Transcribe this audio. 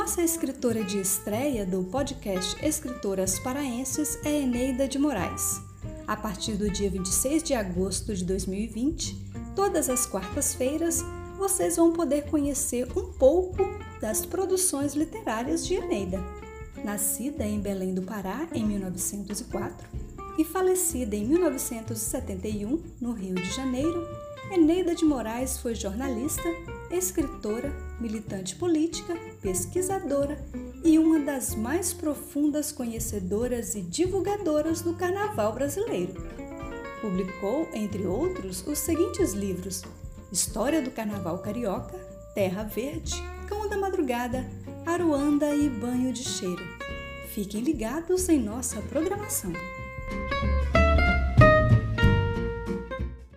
nossa escritora de estreia do podcast Escritoras Paraenses é Eneida de Moraes. A partir do dia 26 de agosto de 2020, todas as quartas-feiras, vocês vão poder conhecer um pouco das produções literárias de Eneida. Nascida em Belém do Pará em 1904 e falecida em 1971 no Rio de Janeiro, Eneida de Moraes foi jornalista, escritora, militante política, pesquisadora e uma das mais profundas conhecedoras e divulgadoras do carnaval brasileiro. Publicou, entre outros, os seguintes livros: História do Carnaval Carioca, Terra Verde, Cão da Madrugada, Aruanda e Banho de Cheiro. Fiquem ligados em nossa programação.